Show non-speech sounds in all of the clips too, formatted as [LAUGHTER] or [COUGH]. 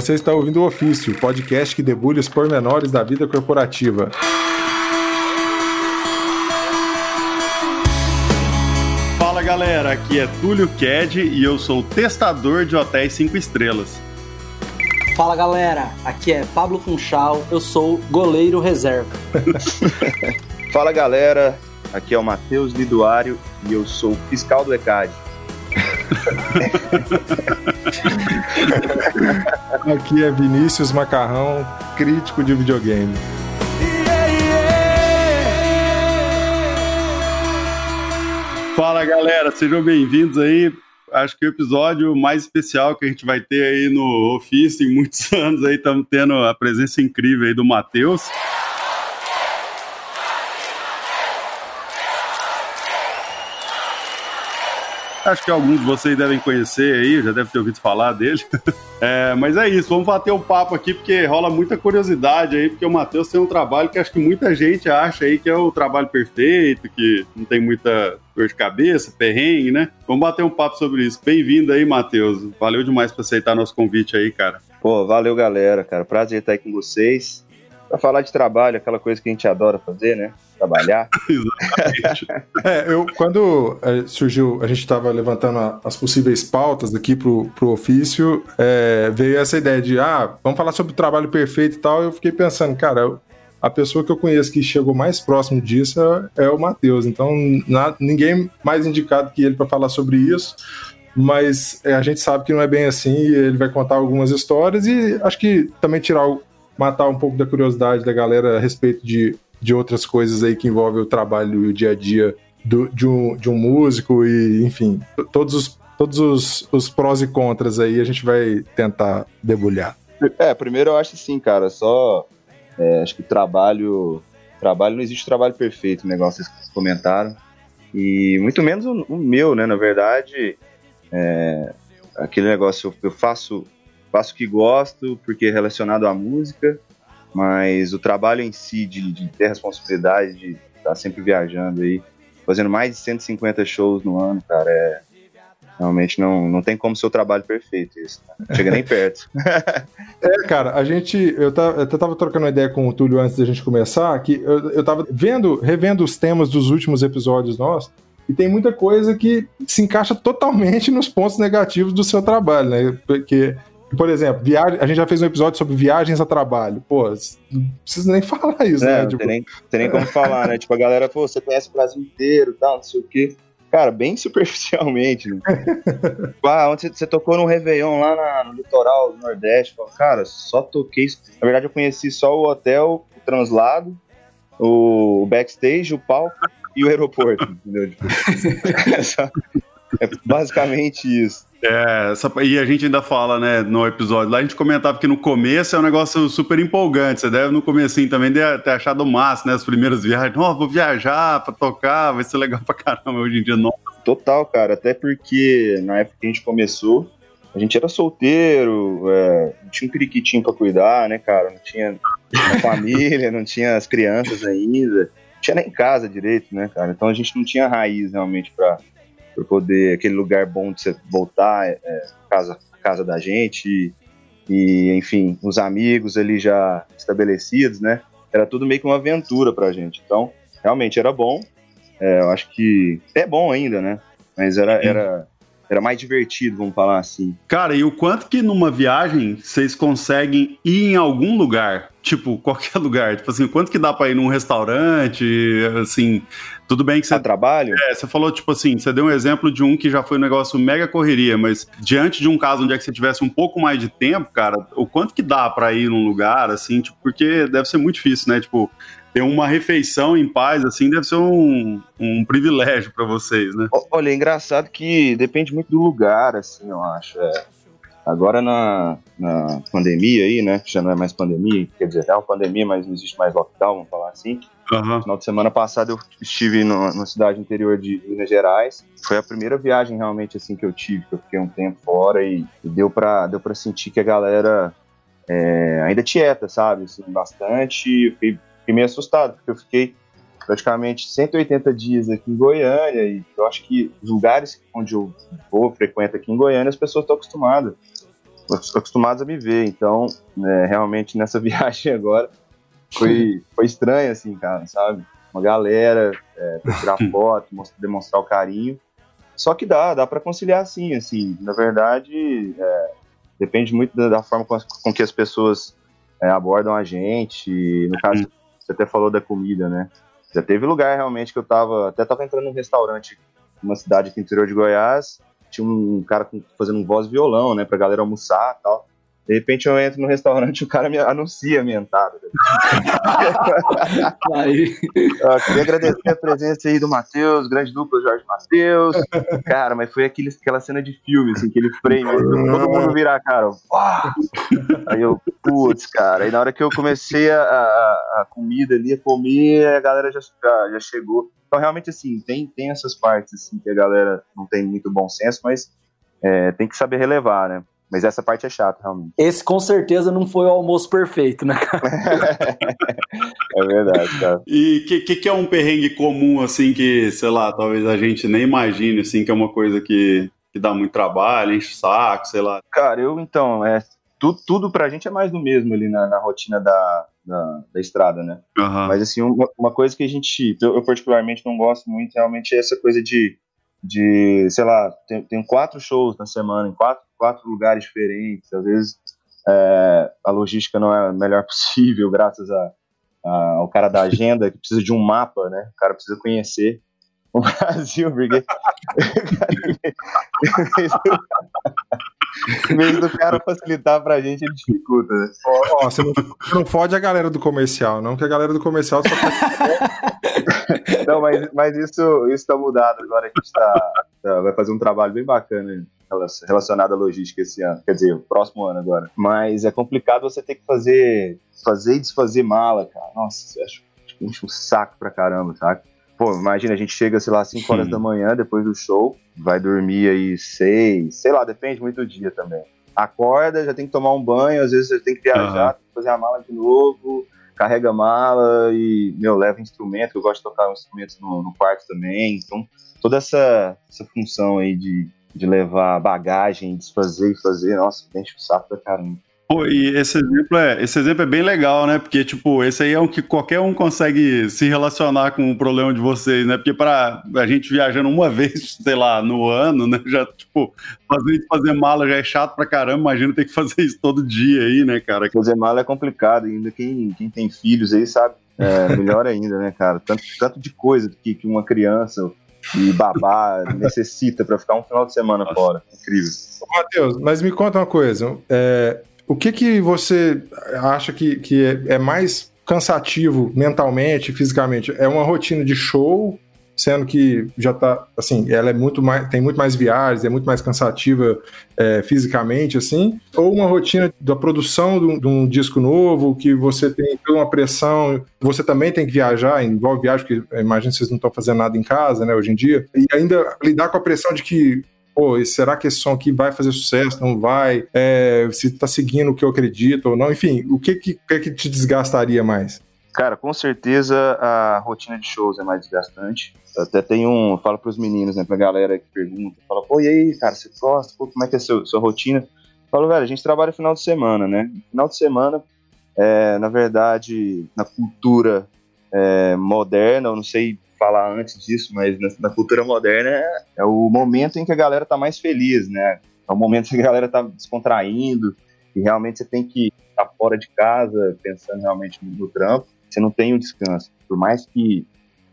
Você está ouvindo o Ofício, podcast que debulha os pormenores da vida corporativa. Fala galera, aqui é Túlio Ked e eu sou testador de hotéis 5 estrelas. Fala galera, aqui é Pablo Funchal, eu sou goleiro reserva. [LAUGHS] Fala galera, aqui é o Matheus Liduário e eu sou fiscal do ECAD. [LAUGHS] Aqui é Vinícius Macarrão, crítico de videogame. Fala galera, sejam bem-vindos aí. Acho que o episódio mais especial que a gente vai ter aí no ofício em muitos [LAUGHS] anos aí, estamos tendo a presença incrível aí do Matheus. Acho que alguns de vocês devem conhecer aí, já devem ter ouvido falar dele. [LAUGHS] É, mas é isso, vamos bater um papo aqui, porque rola muita curiosidade aí, porque o Matheus tem um trabalho que acho que muita gente acha aí que é o trabalho perfeito, que não tem muita dor de cabeça, perrengue, né? Vamos bater um papo sobre isso. Bem-vindo aí, Matheus. Valeu demais por aceitar nosso convite aí, cara. Pô, valeu, galera, cara. Prazer estar aí com vocês. Pra falar de trabalho, aquela coisa que a gente adora fazer, né? trabalhar. [LAUGHS] Exatamente. [LAUGHS] é, eu, quando é, surgiu, a gente estava levantando a, as possíveis pautas aqui pro, pro ofício, é, veio essa ideia de, ah, vamos falar sobre o trabalho perfeito e tal, eu fiquei pensando, cara, a pessoa que eu conheço que chegou mais próximo disso é, é o Matheus, então na, ninguém mais indicado que ele para falar sobre isso, mas é, a gente sabe que não é bem assim, ele vai contar algumas histórias e acho que também tirar o, matar um pouco da curiosidade da galera a respeito de de outras coisas aí que envolvem o trabalho e o dia a dia do, de, um, de um músico e, enfim, todos os, todos os, os prós e contras aí a gente vai tentar debulhar. É, primeiro eu acho assim, cara, só é, acho que trabalho, trabalho não existe trabalho perfeito, negócio que vocês comentaram, e muito menos o, o meu, né, na verdade, é, aquele negócio, eu faço, faço o que gosto porque é relacionado à música, mas o trabalho em si, de, de ter responsabilidade, de estar sempre viajando aí, fazendo mais de 150 shows no ano, cara, é. Realmente não, não tem como ser o trabalho perfeito isso. Né? Não chega nem perto. [LAUGHS] é, cara, a gente. Eu, tá, eu tava trocando uma ideia com o Túlio antes da gente começar, que eu, eu tava vendo, revendo os temas dos últimos episódios nossos. E tem muita coisa que se encaixa totalmente nos pontos negativos do seu trabalho, né? Porque por exemplo, viagem, a gente já fez um episódio sobre viagens a trabalho. Pô, não precisa nem [LAUGHS] falar isso, é, né? Não tipo... tem, nem, tem nem como [LAUGHS] falar, né? Tipo, a galera, pô, você conhece o Brasil inteiro tal, não sei o quê. Cara, bem [LAUGHS] superficialmente. Né? ah, onde você, tocou no Réveillon lá na, no litoral do Nordeste. cara, só toquei. Na verdade, eu conheci só o hotel, o translado, o backstage, o palco e o aeroporto. Entendeu? Tipo, é basicamente isso. É, essa, e a gente ainda fala, né, no episódio, lá a gente comentava que no começo é um negócio super empolgante, você deve no comecinho também ter achado massa, né, as primeiras viagens, ó, oh, vou viajar pra tocar, vai ser legal pra caramba, hoje em dia não. Total, cara, até porque na época que a gente começou, a gente era solteiro, é, não tinha um periquitinho pra cuidar, né, cara, não tinha família, não tinha as crianças ainda, não tinha nem casa direito, né, cara, então a gente não tinha raiz realmente pra para poder aquele lugar bom de você voltar, é, é, casa casa da gente e, e, enfim os amigos ali já estabelecidos, né? Era tudo meio que uma aventura para a gente. Então realmente era bom. É, eu acho que é bom ainda, né? Mas era, era era mais divertido, vamos falar assim. Cara, e o quanto que numa viagem vocês conseguem ir em algum lugar? Tipo, qualquer [LAUGHS] lugar. Tipo assim, quanto que dá pra ir num restaurante? Assim, tudo bem que você. A trabalho? É, você falou, tipo assim, você deu um exemplo de um que já foi um negócio mega correria, mas diante de um caso onde é que você tivesse um pouco mais de tempo, cara, o quanto que dá pra ir num lugar, assim, tipo, porque deve ser muito difícil, né? Tipo, ter uma refeição em paz, assim, deve ser um, um privilégio para vocês, né? Olha, é engraçado que depende muito do lugar, assim, eu acho. É. Agora na, na pandemia aí, né, que já não é mais pandemia, quer dizer, é uma pandemia, mas não existe mais lockdown, vamos falar assim. Uhum. Final de semana passada eu estive na cidade interior de Minas Gerais. Foi a primeira viagem realmente assim que eu tive, que eu fiquei um tempo fora e, e deu para deu pra sentir que a galera é, ainda tieta, sabe? Assim, bastante. Fiquei fiquei meio assustado, porque eu fiquei praticamente 180 dias aqui em Goiânia e eu acho que os lugares onde eu vou, frequento aqui em Goiânia, as pessoas estão acostumadas. acostumados a me ver. Então, é, realmente nessa [LAUGHS] viagem agora foi, [LAUGHS] foi estranho, assim, cara, sabe? Uma galera é, pra tirar [LAUGHS] foto, demonstrar o carinho. Só que dá, dá para conciliar sim, assim. Na verdade, é, depende muito da, da forma com, as, com, que as pessoas é, abordam a gente. No caso, você até falou da comida, né? Já teve lugar realmente que eu tava, até tava entrando num restaurante numa cidade aqui no interior de Goiás, tinha um cara fazendo um voz violão, né, pra galera almoçar e tal. De repente eu entro no restaurante e [LAUGHS] o cara me anuncia a minha entrada. [LAUGHS] aí. Eu queria agradecer a presença aí do Matheus, grande dupla Jorge Matheus. Cara, mas foi aquele, aquela cena de filme, assim, aquele frame, todo mundo virar a cara. Aí eu, putz, cara. Aí na hora que eu comecei a, a, a comida ali, a comer, a galera já, já, já chegou. Então, realmente, assim, tem, tem essas partes, assim, que a galera não tem muito bom senso, mas é, tem que saber relevar, né? Mas essa parte é chata, realmente. Esse com certeza não foi o almoço perfeito, né, cara? [LAUGHS] é verdade, cara. E o que, que, que, é um perrengue comum, assim, que, sei lá, talvez a gente nem imagine, assim, que é uma coisa que, que dá muito trabalho, enche o saco, sei lá. Cara, eu, então, é, tudo, tudo pra gente é mais do mesmo ali na, na rotina da, da, da, estrada, né? Uhum. Mas, assim, uma, uma, coisa que a gente, eu, eu particularmente não gosto muito, realmente, é essa coisa de de, sei lá, tem, tem quatro shows na semana, em quatro, quatro lugares diferentes. Às vezes é, a logística não é a melhor [LAUGHS] possível, graças a, a, ao cara da agenda, que precisa de um mapa, né? O cara precisa conhecer o [LAUGHS] Brasil, porque. [LAUGHS] em vez do cara facilitar pra gente, ele dificulta, né? Ó, você, não, você não fode a galera do comercial, não, que a galera do comercial só Não, mas, mas isso, isso tá mudado. Agora a gente tá, tá, vai fazer um trabalho bem bacana relacionado à logística esse ano. Quer dizer, o próximo ano agora. Mas é complicado você ter que fazer, fazer e desfazer mala, cara. Nossa, acho enche um saco pra caramba, sabe? Pô, imagina, a gente chega, sei lá, 5 horas da manhã depois do show, vai dormir aí 6, sei lá, depende muito do dia também. Acorda, já tem que tomar um banho, às vezes você tem que viajar, uhum. tem que fazer a mala de novo, carrega a mala e, meu, leva instrumento, eu gosto de tocar instrumentos no, no quarto também, então toda essa, essa função aí de, de levar bagagem, desfazer e fazer, nossa, enche o saco pra caramba. Pô, e esse exemplo, é, esse exemplo é bem legal, né? Porque, tipo, esse aí é um que qualquer um consegue se relacionar com o problema de vocês, né? Porque para a gente viajando uma [LAUGHS] vez, sei lá, no ano, né? Já, tipo, fazer, fazer mala já é chato pra caramba, imagina ter que fazer isso todo dia aí, né, cara? Fazer mala é complicado, ainda quem, quem tem filhos aí sabe, é melhor ainda, né, cara? Tanto, tanto de coisa que, que uma criança e babá necessita para ficar um final de semana Nossa. fora. Incrível. Matheus, mas me conta uma coisa. É, o que, que você acha que, que é, é mais cansativo mentalmente, fisicamente? É uma rotina de show, sendo que já tá, assim, ela é muito mais, tem muito mais viagens, é muito mais cansativa é, fisicamente, assim, ou uma rotina da produção de um, de um, disco novo, que você tem toda uma pressão, você também tem que viajar, envolve viagem, porque imagino que vocês não estão fazendo nada em casa, né, hoje em dia, e ainda lidar com a pressão de que pô, será que esse som aqui vai fazer sucesso, não vai? É, se tá seguindo o que eu acredito ou não? Enfim, o que que, que, que te desgastaria mais? Cara, com certeza a rotina de shows é mais desgastante. Até tem um, falo pros meninos, né, pra galera que pergunta, fala, pô, e aí, cara, você gosta? Pô, como é que é a sua, sua rotina? Falo, velho, a gente trabalha final de semana, né? Final de semana, é, na verdade, na cultura é, moderna, eu não sei falar antes disso, mas na, na cultura moderna é, é, o momento em que a galera tá mais feliz, né? É o momento em que a galera tá descontraindo e realmente você tem que estar tá fora de casa pensando realmente no trampo. Você não tem um descanso. Por mais que,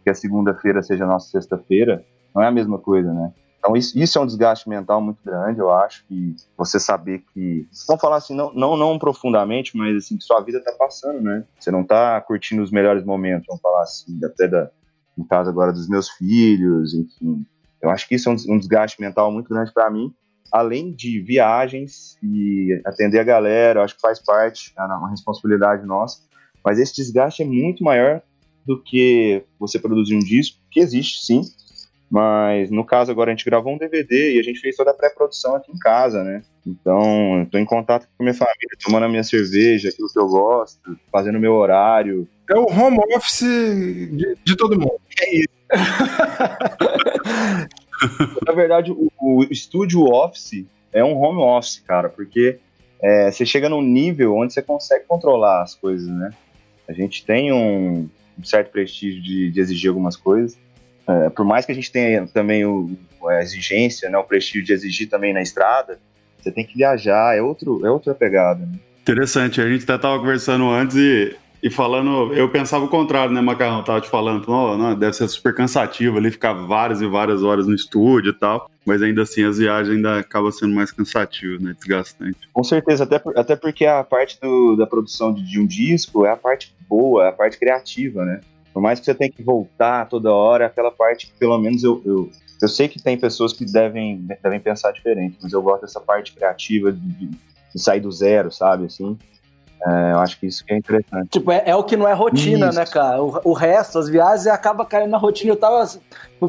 que a segunda-feira seja a nossa sexta-feira, não é a mesma coisa, né? Então isso, isso, é um desgaste mental muito grande, eu acho, que você saber que, vamos falar assim, não, não, não profundamente, mas assim, que sua vida tá passando, né? Você não tá curtindo os melhores momentos, vamos falar assim, até da, no caso agora dos meus filhos, enfim. Eu acho que isso é um desgaste mental muito grande para mim, além de viagens e atender a galera, eu acho que faz parte, é uma responsabilidade nossa, mas esse desgaste é muito maior do que você produzir um disco, que existe sim, mas no caso agora a gente gravou um DVD e a gente fez toda a pré-produção aqui em casa, né? Então, estou em contato com a minha família, tomando a minha cerveja, aquilo que eu gosto, fazendo o meu horário. É o home office de, de todo mundo. É isso. [LAUGHS] Na verdade, o, o estúdio office é um home office, cara, porque é, você chega num nível onde você consegue controlar as coisas, né? A gente tem um, um certo prestígio de, de, exigir algumas coisas. É, por mais que a gente tenha também o, a exigência, né, o prestígio de exigir também na estrada, você tem que viajar, é, outro, é outra pegada. Né? Interessante, a gente até estava conversando antes e e falando, eu pensava o contrário, né, Macarrão? Tava te falando, oh, não, deve ser super cansativo ali, ficar várias e várias horas no estúdio e tal. Mas ainda assim, as viagens ainda acabam sendo mais cansativas, né? Desgastante. Com certeza, até, até porque a parte do, da produção de, de um disco é a parte boa, é a parte criativa, né? Por mais que você tenha que voltar toda hora, aquela parte que pelo menos eu, eu, eu sei que tem pessoas que devem, devem pensar diferente, mas eu gosto dessa parte criativa de, de, de sair do zero, sabe? Assim, é, eu acho que isso que é interessante. Tipo, é, é o que não é rotina, isso. né, cara? O, o, resto, as viagens, acaba caindo na rotina. Eu tava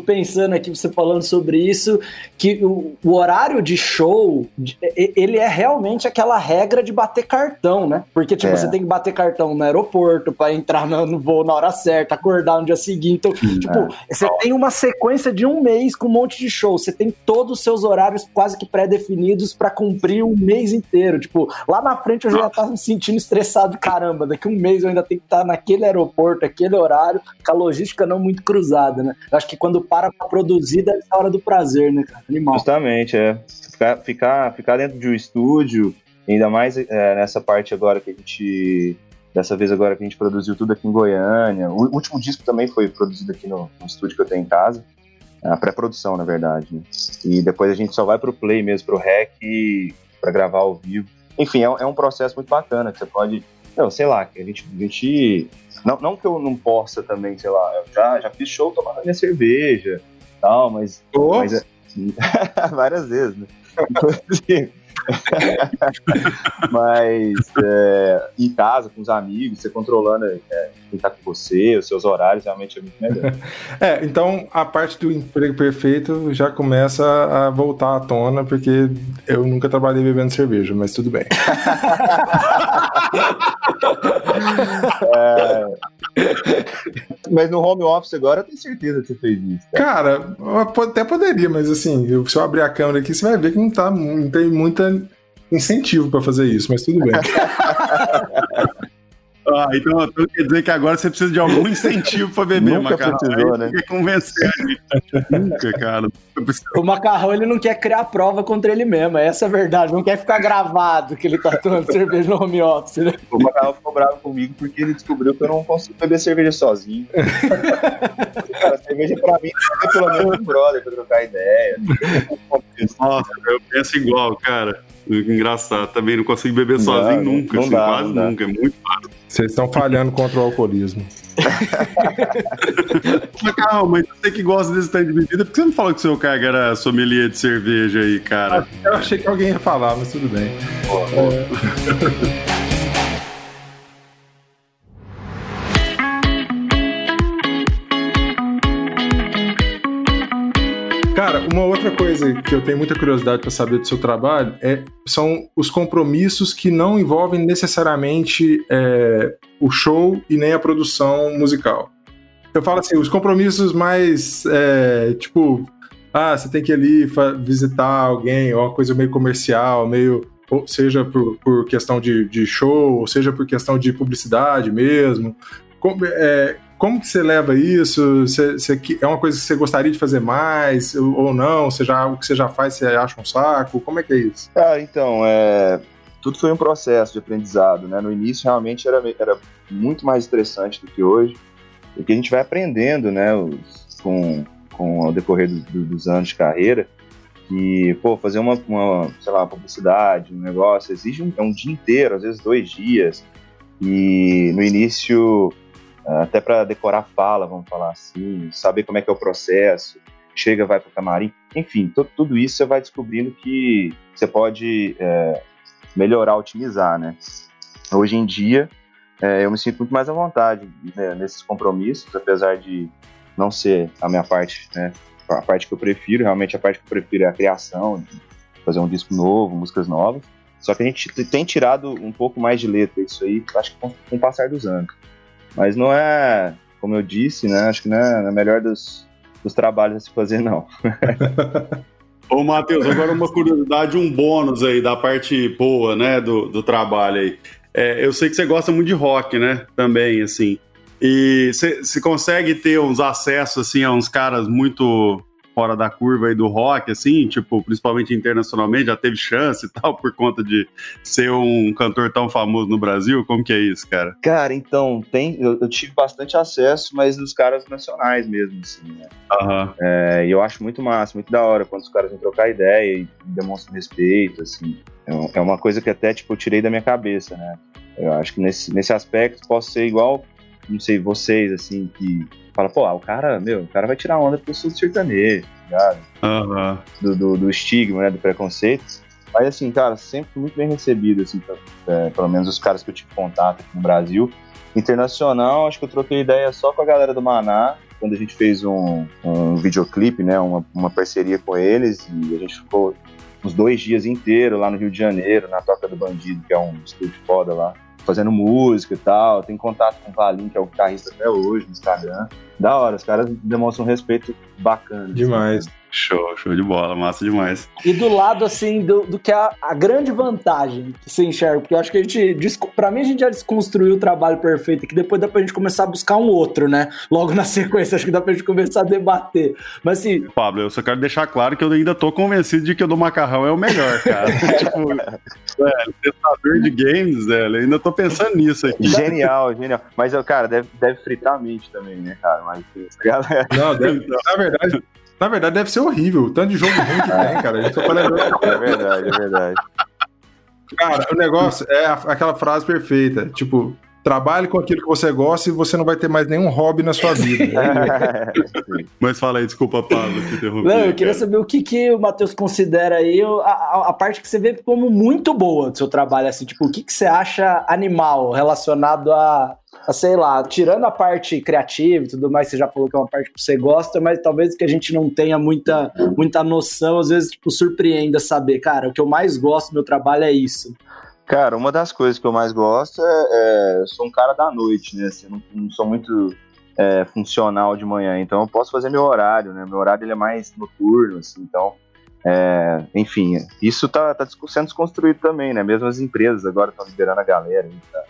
pensando aqui, você falando sobre isso, que o, o, horário de show, ele é realmente aquela regra de bater cartão, né? Porque, tipo, é. você tem que bater cartão no aeroporto para entrar no, no, voo na hora certa, acordar no dia seguinte. Então, tipo, é. você tem uma sequência de um mês com um monte de show. Você tem todos os seus horários quase que pré-definidos para cumprir o um mês inteiro. Tipo, lá na frente eu já estar me sentindo estressado, caramba, daqui um mês eu ainda tenho que estar naquele aeroporto, aquele horário, com a logística não muito cruzada, né? Eu acho que quando para pra produzir deve ser a hora do prazer, né, cara? Animal. Justamente, é. Ficar, ficar, ficar dentro de um estúdio, ainda mais é, nessa parte agora que a gente. Dessa vez agora que a gente produziu tudo aqui em Goiânia. O último disco também foi produzido aqui no, no estúdio que eu tenho em casa. A pré-produção, na verdade. Né? E depois a gente só vai pro play mesmo, pro rec, para gravar ao vivo. Enfim, é, é, um processo muito bacana, que você pode. Não, sei lá, que a gente, a gente não, não que eu não possa também, sei lá, eu já, já fiz show tomando minha cerveja tal, mas. Oh. mas [LAUGHS] várias vezes, né? [LAUGHS] [LAUGHS] Mas é, em casa, com os amigos, você controlando é, quem tá com você, os seus horários, realmente é muito melhor. [LAUGHS] É, então a parte do emprego perfeito já começa a voltar à tona, porque eu nunca trabalhei bebendo cerveja, mas tudo bem. [LAUGHS] é... Mas no home office agora eu tenho certeza que você fez isso. Cara, cara até poderia, mas assim, se eu abrir a câmera aqui, você vai ver que não, tá, não tem muita incentivo para fazer isso, mas tudo bem. [LAUGHS] Ah, então, quer dizer que agora você precisa de algum incentivo para beber, Nunca macarrão. Precisou, né? Convencer gente. Nunca, cara. O macarrão ele não quer criar prova contra ele mesmo, essa é a verdade. Não quer ficar gravado que ele tá tomando [LAUGHS] cerveja no home office. Né? O macarrão ficou bravo comigo porque ele descobriu que eu não consigo beber cerveja sozinho. [LAUGHS] cara, cerveja pra mim é pelo menos um brother pra trocar ideia. Nossa, eu penso igual, cara. Engraçado, também não consigo beber não, sozinho nunca, não assim, dá, quase nunca, é muito fácil. Vocês estão falhando contra o alcoolismo. [LAUGHS] mas calma, mas você que gosta desse tanto de bebida, por que você não falou que o seu cargo era sommelier de cerveja aí, cara? Eu achei que alguém ia falar, mas tudo bem. É... Cara, uma outra coisa que eu tenho muita curiosidade para saber do seu trabalho é, são os compromissos que não envolvem necessariamente é, o show e nem a produção musical. Eu falo assim, os compromissos mais, é, tipo, ah, você tem que ir ali visitar alguém, ou uma coisa meio comercial, meio, ou seja por, por questão de, de show, ou seja por questão de publicidade mesmo. Como, é, como que você leva isso? Você, você, é uma coisa que você gostaria de fazer mais ou não? Você já, o que você já faz, você acha um saco? Como é que é isso? Ah, então, é, tudo foi um processo de aprendizado, né? No início, realmente, era, era muito mais estressante do que hoje, porque a gente vai aprendendo, né, os, com, com o decorrer do, do, dos anos de carreira, que, pô, fazer uma, uma sei lá, publicidade, um negócio, exige um, é um dia inteiro, às vezes dois dias, e no início até para decorar fala, vamos falar assim, saber como é que é o processo, chega, vai para o camarim, enfim, tudo isso você vai descobrindo que você pode é, melhorar, otimizar, né? Hoje em dia, é, eu me sinto muito mais à vontade né, nesses compromissos, apesar de não ser a minha parte, né? A parte que eu prefiro, realmente a parte que eu prefiro é a criação, fazer um disco novo, músicas novas. Só que a gente tem tirado um pouco mais de letra isso aí, acho que com, com o passar dos anos. Mas não é, como eu disse, né? Acho que não é, não é melhor dos, dos trabalhos a se fazer, não. [LAUGHS] Ô, Matheus, agora uma curiosidade, um bônus aí da parte boa, né, do, do trabalho aí. É, eu sei que você gosta muito de rock, né, também, assim. E você consegue ter uns acessos, assim, a uns caras muito fora da curva aí do rock, assim, tipo, principalmente internacionalmente, já teve chance e tal, por conta de ser um cantor tão famoso no Brasil? Como que é isso, cara? Cara, então, tem, eu, eu tive bastante acesso, mas dos caras nacionais mesmo, assim, né? Uhum. É, e eu acho muito massa, muito da hora quando os caras vêm trocar ideia e demonstram respeito, assim. É, é uma coisa que até, tipo, eu tirei da minha cabeça, né? Eu acho que nesse, nesse aspecto posso ser igual, não sei, vocês, assim, que fala, pô, ah, o cara, meu, o cara vai tirar onda porque eu sou do sertanejo, tá ligado? Uhum. Do, do, do, estigma, né, do preconceito. Mas assim, cara, sempre muito bem recebido, assim, pra, é, pelo menos os caras que eu tive contato aqui no Brasil. Internacional, acho que eu troquei ideia só com a galera do Maná, quando a gente fez um, um videoclipe, né, uma, uma parceria com eles, e a gente ficou uns dois dias inteiros lá no Rio de Janeiro, na Toca do Bandido, que é um estúdio foda lá, fazendo música e tal. Tem contato com o Valim, que é o guitarrista até hoje no Instagram da hora, os caras demonstram um respeito bacana. Demais. Assim. Show, show de bola, massa demais. E do lado, assim, do, do que é a, grande vantagem que você enxerga, porque eu acho que a gente, pra mim, a gente já desconstruiu o trabalho perfeito, que depois dá pra gente começar a buscar um outro, né? Logo na [LAUGHS] sequência, acho que dá pra gente começar a debater. Mas assim. Pablo, eu só quero deixar claro que eu ainda tô convencido de que o do macarrão é o melhor, cara. [LAUGHS] tipo, velho, testador de games, velho, eu ainda tô pensando nisso aqui. Genial, genial. Mas, cara, deve, deve fritar a mente também, né, cara? Mas, galera. Não, deve, na verdade. Na verdade, deve ser horrível. Tanto de jogo ruim que tem, cara. A gente só tá. [LAUGHS] É verdade, é verdade. Cara, o negócio é aquela frase perfeita. Tipo, trabalhe com aquilo que você gosta e você não vai ter mais nenhum hobby na sua vida. [LAUGHS] Mas fala aí, desculpa, Pablo, te interrompi. Não, eu queria cara. saber o que, que o Matheus considera aí a, a, a, parte que você vê como muito boa do seu trabalho, assim, tipo, o que, que você acha animal relacionado a, sei lá, tirando a parte criativa e tudo mais, você já falou que é uma parte que você gosta, mas talvez que a gente não tenha muita, muita noção, às vezes, tipo, surpreenda saber, cara, o que eu mais gosto do meu trabalho é isso. Cara, uma das coisas que eu mais gosto é, é eu sou um cara da noite, né, assim, não, não sou muito é, funcional de manhã, então eu posso fazer meu horário, né, meu horário ele é mais noturno, assim, então é, enfim, isso tá, tá sendo desconstruído também, né? Mesmo as empresas agora estão liberando a galera, tá,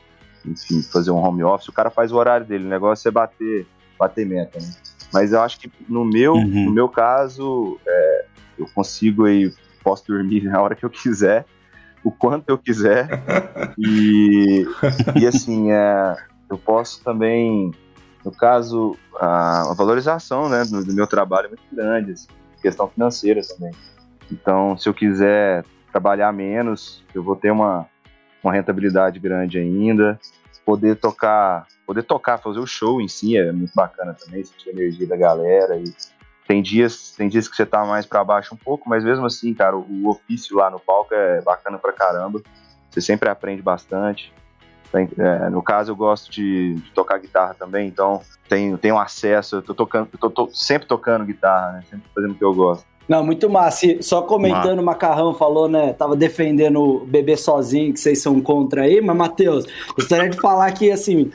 enfim, fazer um home office, o cara faz o horário dele, o negócio é bater, bater meta, né? Mas eu acho que no meu, uhum. no meu caso, é, eu consigo aí, posso dormir [LAUGHS] na hora que eu quiser, o quanto eu quiser, e, e assim, é, eu posso também, no caso, a, a valorização né, do, do, meu trabalho é muito grande, assim, questão financeira também. Então, se eu quiser trabalhar menos, eu vou ter uma, uma rentabilidade grande ainda poder tocar, poder tocar, fazer o show em si é muito bacana também, sentir a energia da galera e tem dias, tem dias que você tá mais para baixo um pouco, mas mesmo assim, cara, o, o, ofício lá no palco é bacana pra caramba. Você sempre aprende bastante. Tem, é, no caso, eu gosto de, de, tocar guitarra também, então tenho, tenho acesso, eu tô tocando, eu tô, tô sempre tocando guitarra, né? Sempre fazendo o que eu gosto. Não, muito massa. Só comentando, o Macarrão falou, né? Tava defendendo o bebê sozinho, que vocês são contra aí, mas, Matheus, gostaria de falar que, assim,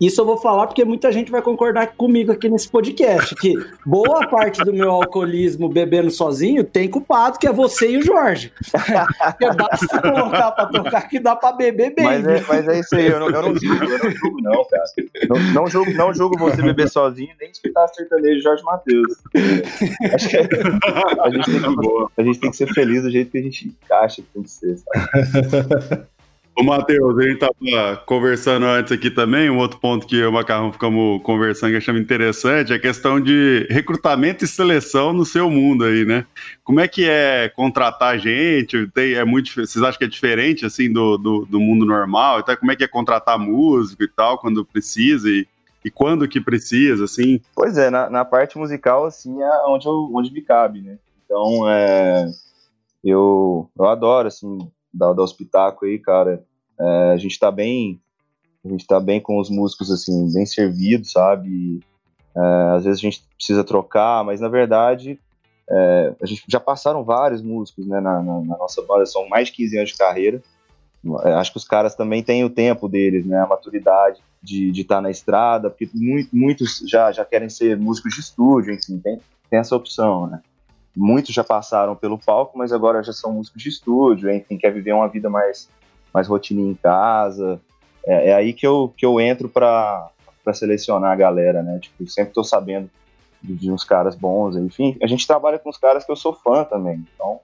isso eu vou falar porque muita gente vai concordar comigo aqui nesse podcast, que boa parte do meu alcoolismo bebendo sozinho tem culpado, que é você e o Jorge. Porque basta colocar pra tocar que dá pra beber bem. Mas é, mas é isso aí, eu não, eu não julgo, eu não julgo não, cara. Não, não, julgo, não julgo você beber sozinho, nem escutar sertanejo Jorge Matheus. Acho que a gente, tem que, [LAUGHS] a gente tem que ser feliz do jeito que a gente acha que tem que ser, sabe? [LAUGHS] Ô, Matheus, a gente estava conversando antes aqui também, um outro ponto que eu e o Macarrão ficamos conversando que achamos interessante é a questão de recrutamento e seleção no seu mundo aí, né? Como é que é contratar gente? Tem, é muito, vocês acham que é diferente, assim, do, do, do mundo normal? Então, como é que é contratar músico e tal, quando precisa e, e quando que precisa, assim? Pois é, na, na parte musical, assim, é onde, eu, onde me cabe, né? Então, é, eu, eu adoro, assim, dar, dar espetáculo aí, cara. É, a gente tá bem, a gente tá bem com os músicos, assim, bem servidos, sabe? É, às vezes a gente precisa trocar, mas na verdade, é, a gente já passaram vários músicos, né, na, na, na, nossa banda, são mais de 15 anos de carreira. É, acho que os caras também têm o tempo deles, né, a maturidade de estar tá na estrada, porque muito, muitos já, já querem ser músicos de estúdio, enfim, tem, tem essa opção, né. Muitos já passaram pelo palco, mas agora já são músicos de estúdio, enfim, quer viver uma vida mais, mais rotininha em casa. É, é aí que eu, que eu entro para selecionar a galera, né? Tipo, sempre tô sabendo de, de, uns caras bons, enfim. A gente trabalha com os caras que eu sou fã também, então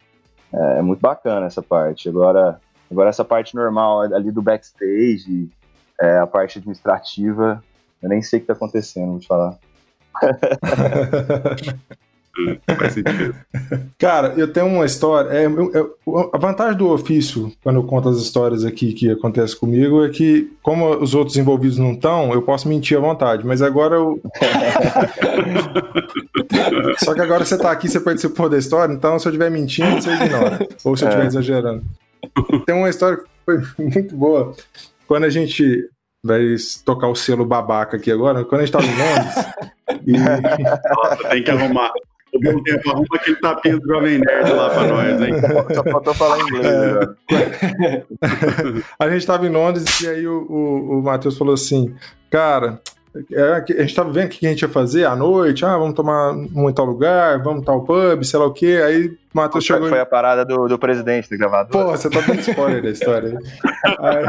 é, é muito bacana essa parte. Agora, agora essa parte normal ali do backstage, é, a parte administrativa, eu nem sei o que tá acontecendo, vou te falar. [LAUGHS] Faz sentido. [LAUGHS] Cara, eu tenho uma história. É, eu, a vantagem do ofício, quando eu conto as histórias aqui que acontecem comigo, é que, como os outros envolvidos não estão, eu posso mentir à vontade. Mas agora eu. [LAUGHS] Só que agora você tá aqui, você participou da história, então se eu estiver mentindo, você ignora. Ou se eu estiver é. exagerando. Tem uma história que foi muito boa. Quando a gente vai tocar o selo babaca aqui agora. Quando a gente tava em Londres. [LAUGHS] e... Nossa, tem que arrumar. Tempo, arruma aquele tapinha do Jovem Nerd lá pra nós, hein? Só faltou falar [LAUGHS] inglês, é. A gente tava em Londres e aí o, o, o Matheus falou assim, cara, é, a gente tava vendo o que a gente ia fazer à noite, ah, vamos tomar um em tal lugar, vamos tal pub, sei lá o quê. Aí o Matheus chegou. Foi a parada do, do presidente do gravador. Pô, você tá dando spoiler da história. aí,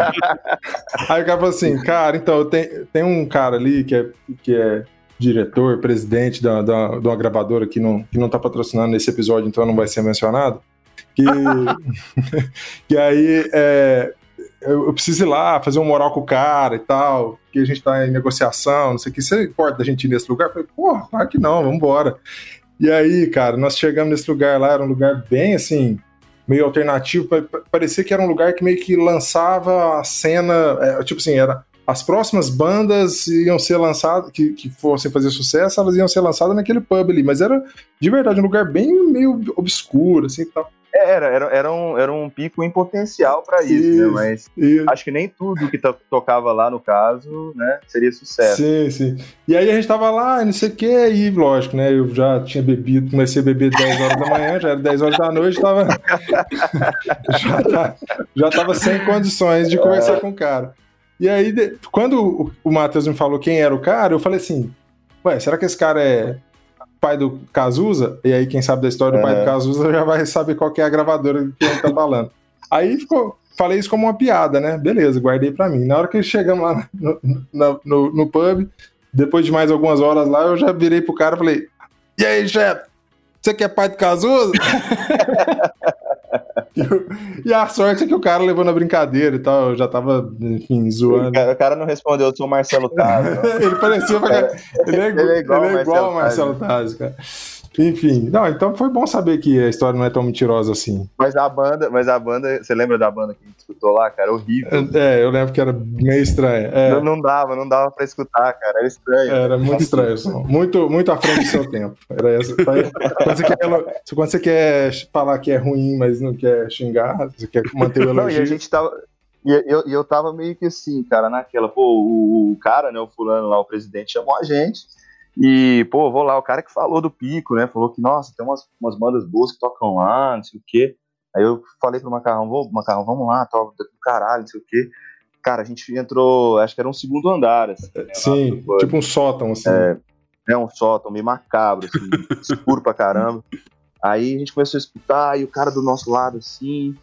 [LAUGHS] aí o cara falou assim, cara, então, tem, tem um cara ali que é, que é diretor, presidente da, da, de uma gravadora que não, que não tá patrocinando nesse episódio, então não vai ser mencionado. Que, que [LAUGHS] [LAUGHS] aí é, eu, eu, preciso ir lá fazer um moral com o cara e tal, que a gente tá em negociação, não sei o que. Você importa da gente ir nesse lugar? Eu falei, porra, claro que não, vamos embora. E aí, cara, nós chegamos nesse lugar lá, era um lugar bem assim, meio alternativo, parecia que era um lugar que meio que lançava a cena, é, tipo assim, era as próximas bandas iam ser lançadas, que, que fossem fazer sucesso, elas iam ser lançadas naquele pub ali, mas era de verdade um lugar bem meio obscuro, assim tal. É, era, era, era, um, era um pico em potencial para isso, isso, né? Mas isso. acho que nem tudo que to tocava lá, no caso, né, seria sucesso. Sim, sim. E aí a gente tava lá, não sei o que, e lógico, né? Eu já tinha bebido, comecei a beber 10 horas da manhã, já era 10 horas da noite, tava. [LAUGHS] já, tá, já tava sem condições de conversar é. com o cara. E aí, quando o Matheus me falou quem era o cara, eu falei assim: Ué, será que esse cara é pai do Cazuza? E aí, quem sabe da história do pai do é. Cazuza já vai saber qual é a gravadora que ele tá falando. aí ficou, falei isso como uma piada, né? Beleza, guardei pra mim. Na hora que chegamos lá no, no, no, no pub, depois de mais algumas horas lá, eu já virei pro cara e falei: E aí, chefe? Você que é pai do Cazuza? [LAUGHS] e a sorte é que o cara levou na brincadeira e tal, eu já tava, enfim, zoando. O cara, o cara não respondeu, eu sou o Marcelo Taz. [LAUGHS] ele parecia. Ele é, ele é igual, ele é igual ao Marcelo Taz, cara. Enfim, não, então foi bom saber que a história não é tão mentirosa assim. Mas a banda, mas a banda, você lembra da banda que a gente escutou lá, cara? Horrível. É, eu lembro que era meio estranha. É. Não, não, dava, não dava pra escutar, cara. Era estranho. Era muito estranho. muito, muito à frente do seu tempo. Era essa. Quando você, quer, quando você quer falar que é ruim, mas não quer xingar, você quer manter o elogio. Não, e a gente tava. E eu, eu tava meio que assim, cara, naquela, pô, o, o cara, né, o fulano lá, o presidente, chamou a gente. E, pô, vou lá, o cara que falou do pico, né? Falou que, nossa, tem umas, umas bandas boas que tocam lá, não sei o quê. Aí eu falei pro Macarrão, vou, Macarrão, vamos lá, toca do caralho, não sei o quê. Cara, a gente entrou, acho que era um segundo andar, assim. Né, Sim, tipo um sótão, assim. É, é um sótão meio macabro, assim, [LAUGHS] escuro pra caramba. Aí a gente começou a escutar, e o cara do nosso lado, assim,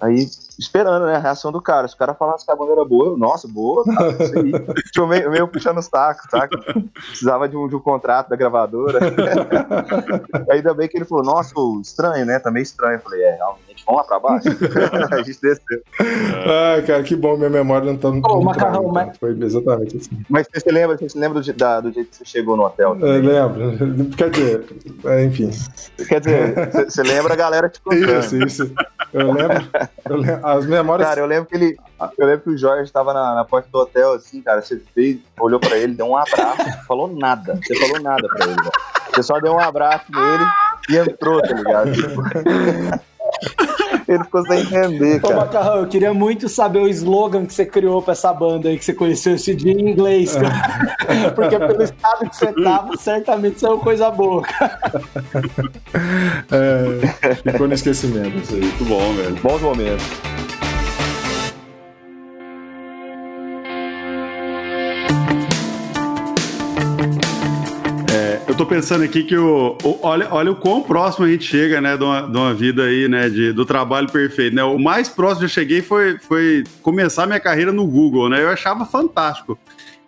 Aí, esperando, né, a reação do cara. Se o cara falasse que a banda era boa, eu, nossa, boa, tá, isso aí. [LAUGHS] tipo, meio, meio puxando os tacos, tá? Precisava de um, de um contrato da gravadora. [LAUGHS] Ainda bem que ele falou, nossa, estranho, né? Também estranho. Eu falei, é, realmente, vamos lá pra baixo. [LAUGHS] a gente desceu. Ah, cara, que bom, minha memória não tá. Ô, macarrão, mas... Foi exatamente assim. Mas você se lembra, você se lembra do, da, do jeito que você chegou no hotel? Eu lembro. Quer dizer, é, enfim. Quer dizer, você lembra a galera te contando. Isso, isso. Eu lembro. Eu lembro, as memórias. Cara, eu lembro que ele. Eu lembro que o Jorge estava na, na, porta do hotel, assim, cara. Você fez, olhou pra ele, deu um abraço, falou nada. Você falou nada pra ele, velho. Você só deu um abraço nele e entrou, tá ligado? [LAUGHS] Ele ficou sem entender, cara. Ô, Macarrão, eu queria muito saber o slogan que você criou pra essa banda aí, que você conheceu esse dia em inglês, cara. [LAUGHS] Porque pelo estado que você tava, certamente saiu coisa boa, cara. É, ficou no esquecimento isso aí. Muito bom, velho. Bons momentos. Eu tô pensando aqui que o, o, olha, olha o quão próximo a gente chega, né, de uma, de uma vida aí, né, de, do trabalho perfeito, né? O mais próximo que eu cheguei foi, foi começar minha carreira no Google, né? Eu achava fantástico.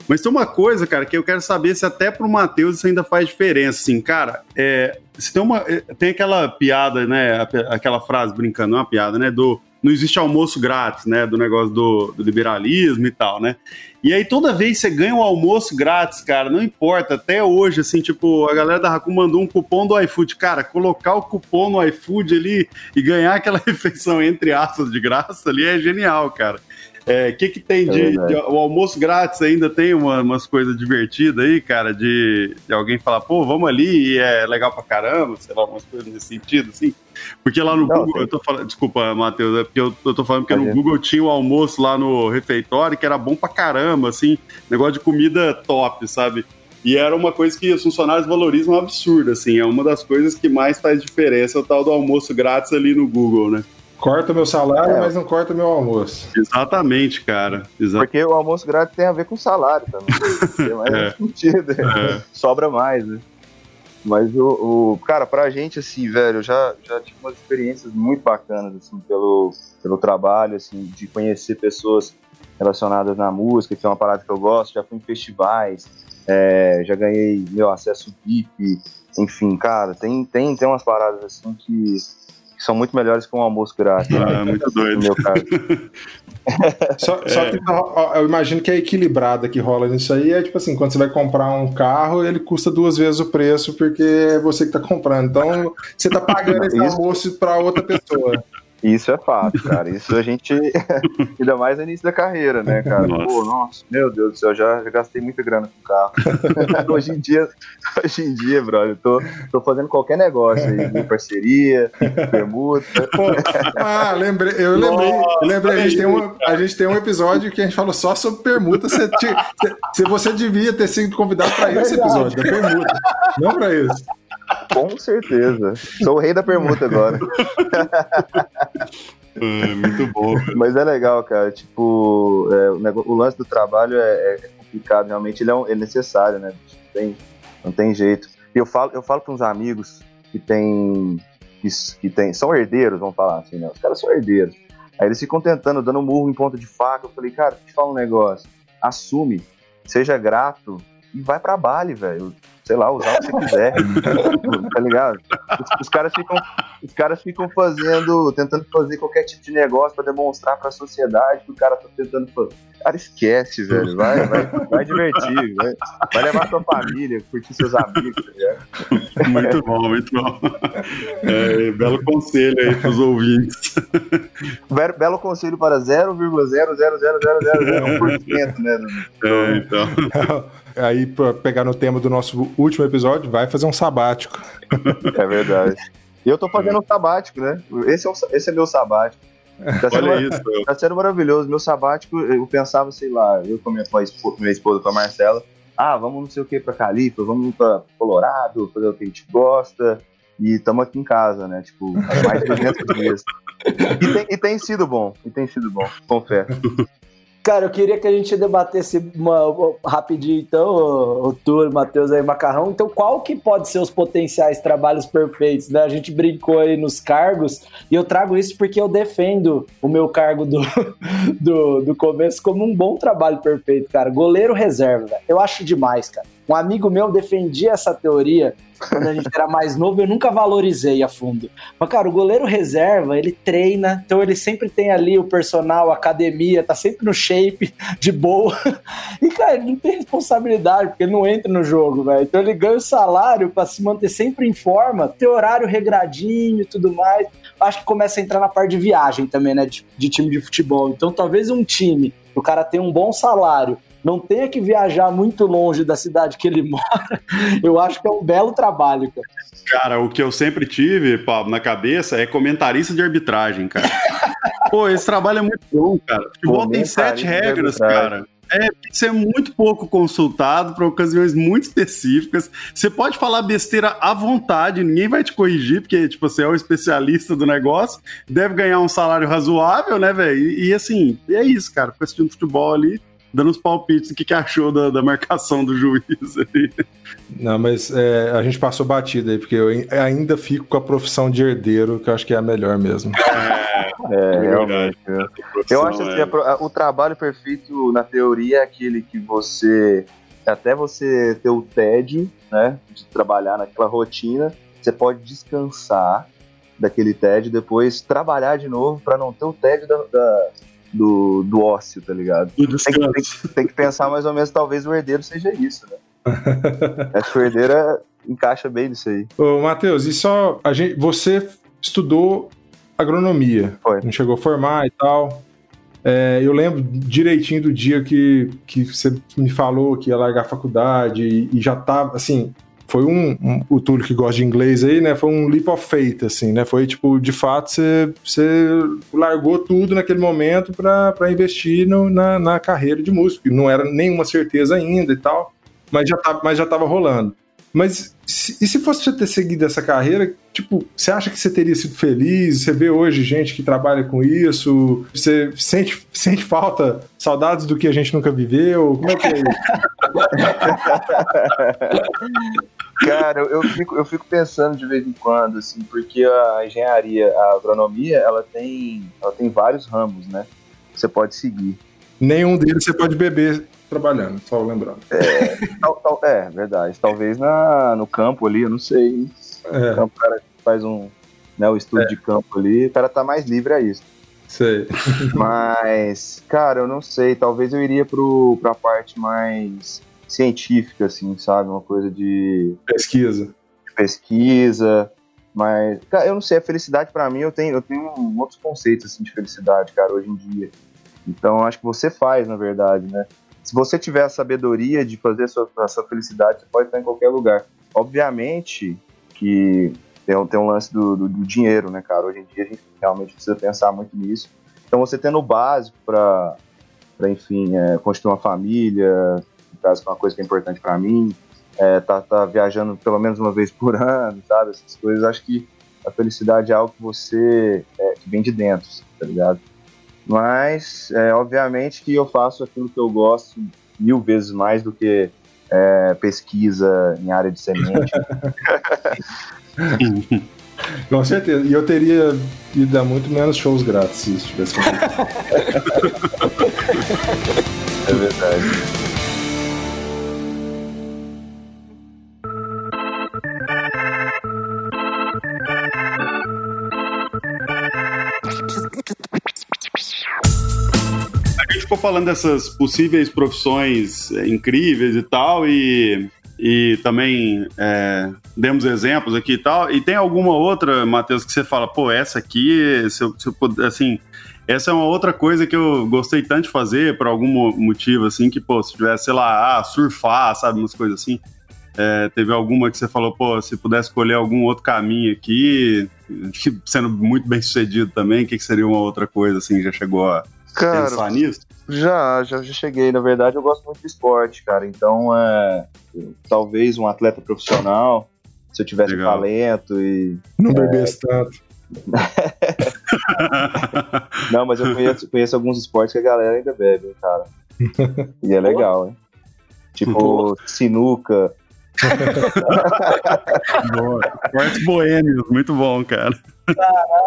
Mas tem uma coisa, cara, que eu quero saber se até pro Matheus isso ainda faz diferença, assim, cara, é, se tem uma, é, tem aquela piada, né, aquela frase brincando, não é uma piada, né, do não existe almoço grátis, né? Do negócio do, do, liberalismo e tal, né? E aí toda vez você ganha um almoço grátis, cara, não importa, até hoje, assim, tipo, a galera da Raccoon mandou um cupom do iFood. Cara, colocar o cupom no iFood ali e ganhar aquela [LAUGHS] refeição, entre aspas, de graça ali é genial, cara. O é, que, que tem de, é de, O almoço grátis ainda tem uma, umas coisas divertidas aí, cara, de, de alguém falar, pô, vamos ali e é legal pra caramba, sei lá, umas coisas nesse sentido, assim. Porque lá no Não, Google, tem... eu tô falando, desculpa, Matheus, é porque eu, eu tô falando que no Google tinha o almoço lá no refeitório que era bom pra caramba, assim, negócio de comida top, sabe? E era uma coisa que os funcionários valorizam um absurdo, assim, é uma das coisas que mais faz diferença, o tal do almoço grátis ali no Google, né? Corta meu salário, é. mas não corta meu almoço. Exatamente, cara. Porque o almoço grátis tem a ver com salário também. [LAUGHS] Tem mais é. [LAUGHS] sentido. É. Sobra mais, né? Mas o, o, Cara, pra gente, assim, velho, eu já, já tive umas experiências muito bacanas, assim, pelo, pelo trabalho, assim, de conhecer pessoas relacionadas na música, que é uma parada que eu gosto. Já fui em festivais, é, já ganhei meu acesso VIP, enfim, cara, tem, tem, tem umas paradas assim que são muito melhores que um almoço grátis. Ah, né? muito doido. No meu caso. [LAUGHS] só, só é. que eu imagino que a equilibrada que rola nisso aí é tipo assim, quando você vai comprar um carro, ele custa duas vezes o preço porque é você que tá comprando. Então, você tá pagando [LAUGHS] esse almoço para outra pessoa. Isso é fato, cara. Isso a gente. [LAUGHS] Ainda mais no início da carreira, né, cara? Nossa. Pô, nossa, meu Deus do céu, já, já gastei muita grana com carro. [LAUGHS] hoje em dia, hoje em dia, brother, eu tô, tô fazendo qualquer negócio aí, parceria, permuta. Pô, ah, lembrei, eu lembrei, nossa, lembrei, a gente, tem um, a gente tem um episódio que a gente falou só sobre permuta. Você, se você devia ter sido convidado para esse episódio, da permuta. Não para isso. Com certeza. Sou o rei da permuta agora. [LAUGHS] É, muito bom. Mas é legal, cara. Tipo, é, o, negócio, o, lance do trabalho é, é complicado, realmente. Ele é, um, é necessário, né? Não tem, não tem jeito. E eu falo, eu falo para uns amigos que tem, que, que tem. São herdeiros, vamos falar assim, né? Os caras são herdeiros. Aí eles ficam tentando, dando murro em ponta de faca. Eu falei, cara, te fala um negócio. Assume, seja grato e vai pra Bali, velho sei lá, usar o que você quiser. [LAUGHS] tá ligado? Os, os, caras ficam, os caras ficam fazendo, tentando fazer qualquer tipo de negócio para demonstrar para a sociedade que o cara tá tentando fazer. Cara, esquece, velho. Vai, vai, vai divertir, vai, vai levar sua família, curtir seus amigos, tá Muito bom, muito bom. É, belo conselho aí pros ouvintes. Belo, belo conselho para 0,0000001%, né? É, então. Aí, para pegar no tema do nosso último episódio, vai fazer um sabático. É verdade. E eu tô fazendo um sabático, né? Esse é, o, esse é meu sabático. Tá sendo, Olha isso. Tá sendo maravilhoso. Meu sabático, eu pensava, sei lá, eu com a minha, minha esposa, com a Marcela, ah, vamos não sei o que pra Califa, vamos pra Colorado, fazer o que a gente gosta. E estamos aqui em casa, né? Tipo, mais de 200 dias. E tem, e tem sido bom, e tem sido bom, confesso. Cara, eu queria que a gente debatesse uma, rapidinho, então, o, o Tur, Matheus aí, Macarrão. Então, qual que pode ser os potenciais trabalhos perfeitos, né? A gente brincou aí nos cargos, e eu trago isso porque eu defendo o meu cargo do, [LAUGHS] do, do começo como um bom trabalho perfeito, cara. Goleiro reserva. Eu acho demais, cara. Um amigo meu defendia essa teoria quando a gente era mais novo, eu nunca valorizei a fundo. Mas, cara, o goleiro reserva, ele treina, então ele sempre tem ali o personal, academia, tá sempre no shape, de boa. [LAUGHS] E, cara, ele não tem responsabilidade, porque ele não entra no jogo, velho. Então ele ganha o salário para se manter sempre em forma, ter horário regradinho e tudo mais. Acho que começa a entrar na parte de viagem também, né? De, de time de futebol. Então, talvez um time, o cara tem um bom salário, não tenha que viajar muito longe da cidade que ele mora, [LAUGHS] eu acho que é um belo trabalho, cara. Cara, o que eu sempre tive, Pablo, na cabeça é comentarista de arbitragem, cara. [LAUGHS] Pô, esse trabalho é muito bom, cara. Futebol tem sete regras, cara. É, tem que ser muito pouco consultado para ocasiões muito específicas. Você pode falar besteira à vontade, ninguém vai te corrigir, porque tipo, você é o especialista do negócio, deve ganhar um salário razoável, né, velho? E, e, assim, é isso, cara. Fica assistindo futebol ali, dando os palpites do que, que achou da, da marcação do juiz ali. Não, mas é, a gente passou batida aí, porque eu ainda fico com a profissão de herdeiro, que eu acho que é a melhor mesmo. É, é realmente. Eu acho assim, é. o trabalho perfeito, na teoria, é aquele que você. Até você ter o tédio, né? De trabalhar naquela rotina, você pode descansar daquele tédio, depois trabalhar de novo para não ter o tédio da, da, do, do ócio, tá ligado? Tem que, tem, tem que, pensar mais ou menos, talvez o herdeiro seja isso, né? [LAUGHS] Acho que o herdeiro é, encaixa bem nisso aí. Ô, Matheus, e só a gente, você estudou agronomia, Foi. não chegou a formar e tal. É, eu lembro direitinho do dia que, que você me falou que ia largar a faculdade e, e já tava, assim, foi um, um, o Túlio que gosta de inglês aí, né? Foi um leap of faith, assim, né? Foi tipo, de fato, você, largou tudo naquele momento para investir no, na, na carreira de músico. Não era nenhuma certeza ainda e tal, mas já, tá, mas já tava rolando. Mas se, e se fosse você ter seguido essa carreira, tipo, você acha que você teria sido feliz? Você vê hoje gente que trabalha com isso? Você sente, sente falta, saudades do que a gente nunca viveu? Como é que é isso? [LAUGHS] Cara, eu fico, eu fico pensando de vez em quando, assim, porque a engenharia, a agronomia, ela tem, ela tem vários ramos, né? Que você pode seguir. Nenhum deles você pode beber trabalhando, só lembrando. É, tal, tal, é verdade. Talvez na, no campo ali, eu não sei. É. O, cara faz um né, o estudo é. de campo ali, o cara tá mais livre a isso. Sei. Mas, cara, eu não sei. Talvez eu iria pro, pra parte mais científica, assim, sabe? Uma coisa de. Pesquisa. Pesquisa. Mas, cara, eu não sei, a felicidade para mim, eu tenho, eu tenho outros conceitos assim, de felicidade, cara, hoje em dia. Então, acho que você faz, na verdade, né? Se você tiver a sabedoria de fazer a sua, a sua felicidade, você pode estar em qualquer lugar. Obviamente que tem, tem um lance do, do, do, dinheiro, né, cara? Hoje em dia a gente realmente precisa pensar muito nisso. Então, você tendo o básico para, enfim, é, construir uma família, no caso, que é uma coisa que é importante para mim, é, tá, tá viajando pelo menos uma vez por [LAUGHS] ano, sabe? Essas coisas, acho que a felicidade é algo que você é, que vem de dentro, tá ligado? Mas, é, obviamente, que eu faço aquilo que eu gosto mil vezes mais do que é, pesquisa em área de semente. [LAUGHS] [LAUGHS] Com certeza. E eu teria ido dar muito menos shows grátis se isso tivesse É verdade. Ficou falando dessas possíveis profissões é, incríveis e tal, e, e também é, demos exemplos aqui e tal. E tem alguma outra, Matheus, que você fala, pô, essa aqui, se eu, se eu, assim, essa é uma outra coisa que eu gostei tanto de fazer por algum motivo, assim, que, pô, se tivesse, sei lá, ah, surfar, sabe, umas coisas assim. É, teve alguma que você falou, pô, se pudesse escolher algum outro caminho aqui, [LAUGHS] sendo muito bem sucedido também, o que, que seria uma outra coisa, assim, já chegou a Cara, pensar nisso? Já, já, já cheguei. Na verdade, eu gosto muito de esporte, cara. Então, é, talvez um atleta profissional, se eu tivesse Legal. talento e. Não é... bebesse tanto. [LAUGHS] Não, mas eu conheço, conheço alguns esportes que a galera ainda bebe, cara. E é legal, hein? Tipo, sinuca. [LAUGHS] Esportes boêmios, muito bom, cara.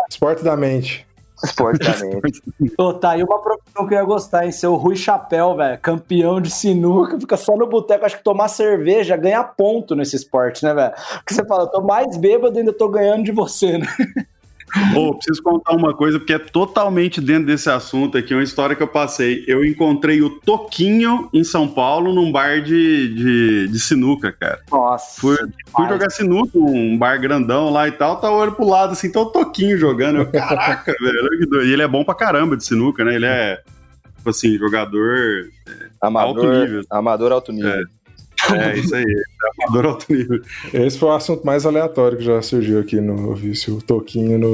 Esporte da mente. Esportivamente. Pô, [LAUGHS] tá aí uma profissão que eu ia gostar, hein? Ser o Rui Chapéu, velho. Campeão de sinuca, fica só no boteco. Acho que tomar cerveja ganha ponto nesse esporte, né, velho? Porque você fala, eu tô mais bêbado e ainda tô ganhando de você, né? [LAUGHS] oh, preciso contar uma coisa, porque é totalmente dentro desse assunto aqui, uma história que eu passei. Eu encontrei o Toquinho em São Paulo, num bar de, de, de sinuca, cara. Nossa. Fui, fui jogar sinuca, um bar grandão lá e tal, tá olhando pro lado assim, tá o Toquinho jogando. Eu, caraca, [LAUGHS] velho. E ele é bom pra caramba de sinuca, né? Ele é, tipo assim, jogador é, amador, alto nível. Amador alto nível. É. É, isso aí. É amador alto nível. Esse foi o assunto mais aleatório que já surgiu aqui no vício, o Toquinho no.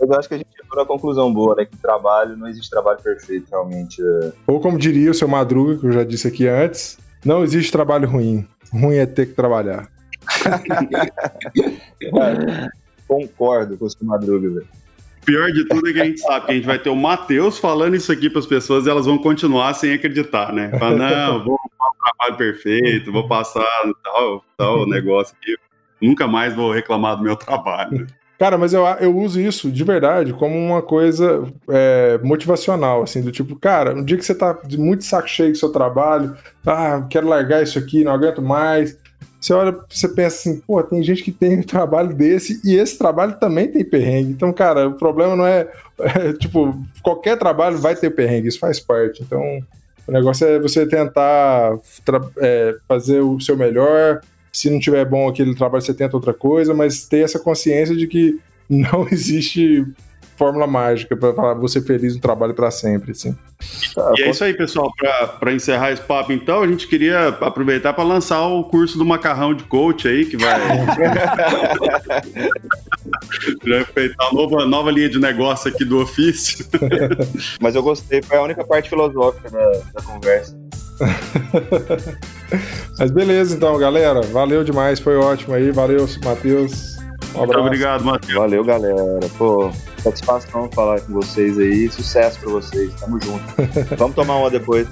Eu acho que a gente chegou na conclusão boa, né? Que trabalho, não existe trabalho perfeito, realmente. É. Ou como diria o seu Madruga, que eu já disse aqui antes, não existe trabalho ruim. Ruim é ter que trabalhar. [LAUGHS] concordo com o seu Madruga, velho. Pior de tudo é que a gente sabe que a gente vai ter o Matheus falando isso aqui para as pessoas e elas vão continuar sem acreditar, né? Falar, não, [LAUGHS] vou um trabalho perfeito, vou passar tal, tal negócio aqui. Nunca mais vou reclamar do meu trabalho. Cara, mas eu, eu uso isso de verdade como uma coisa é, motivacional, assim, do tipo, cara, um dia que você tá de muito saco cheio do seu trabalho, ah, quero largar isso aqui, não aguento mais. Você olha, você pensa assim, pô, tem gente que tem um [LAUGHS] trabalho desse e esse trabalho também tem perrengue. Então, cara, o problema não é, [LAUGHS] é tipo, qualquer trabalho vai ter perrengue, isso faz parte. Então, o negócio é você tentar é, fazer o seu melhor, se não tiver bom aquele trabalho, você tenta outra coisa, mas ter essa consciência de que [LAUGHS] não existe fórmula mágica para você feliz no trabalho para sempre, assim. e é isso aí, pessoal. Para encerrar esse papo, então, a gente queria aproveitar para lançar o curso do macarrão de coach aí, que vai. [LAUGHS] Já feitar a nova, nova linha de negócio aqui do ofício. [LAUGHS] Mas eu gostei, foi a única parte filosófica da, da conversa. [LAUGHS] Mas beleza, então, galera. Valeu demais, foi ótimo aí. Valeu, Matheus. Um Muito obrigado, Matheus. Valeu, galera. Pô, satisfação falar com vocês aí. Sucesso pra vocês. Tamo junto. [LAUGHS] Vamos tomar uma depois.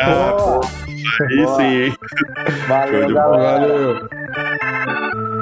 Ah, aí sim, hein? Valeu, galera. Valeu.